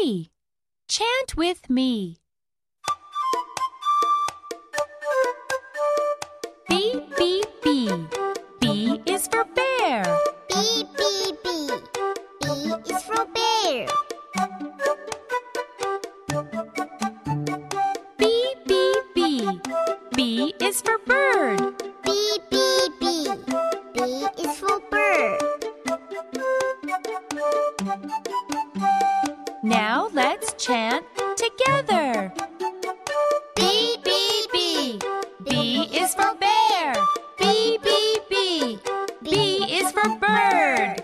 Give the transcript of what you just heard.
three. Chant with me. B, B, B. B is for bear. B, B, B. B is for bear. B, B, B. B is for bird. B, B, B. B is for bird. Now let's chant together. B, B, B. B is for bear. B, B, B. B is for bird.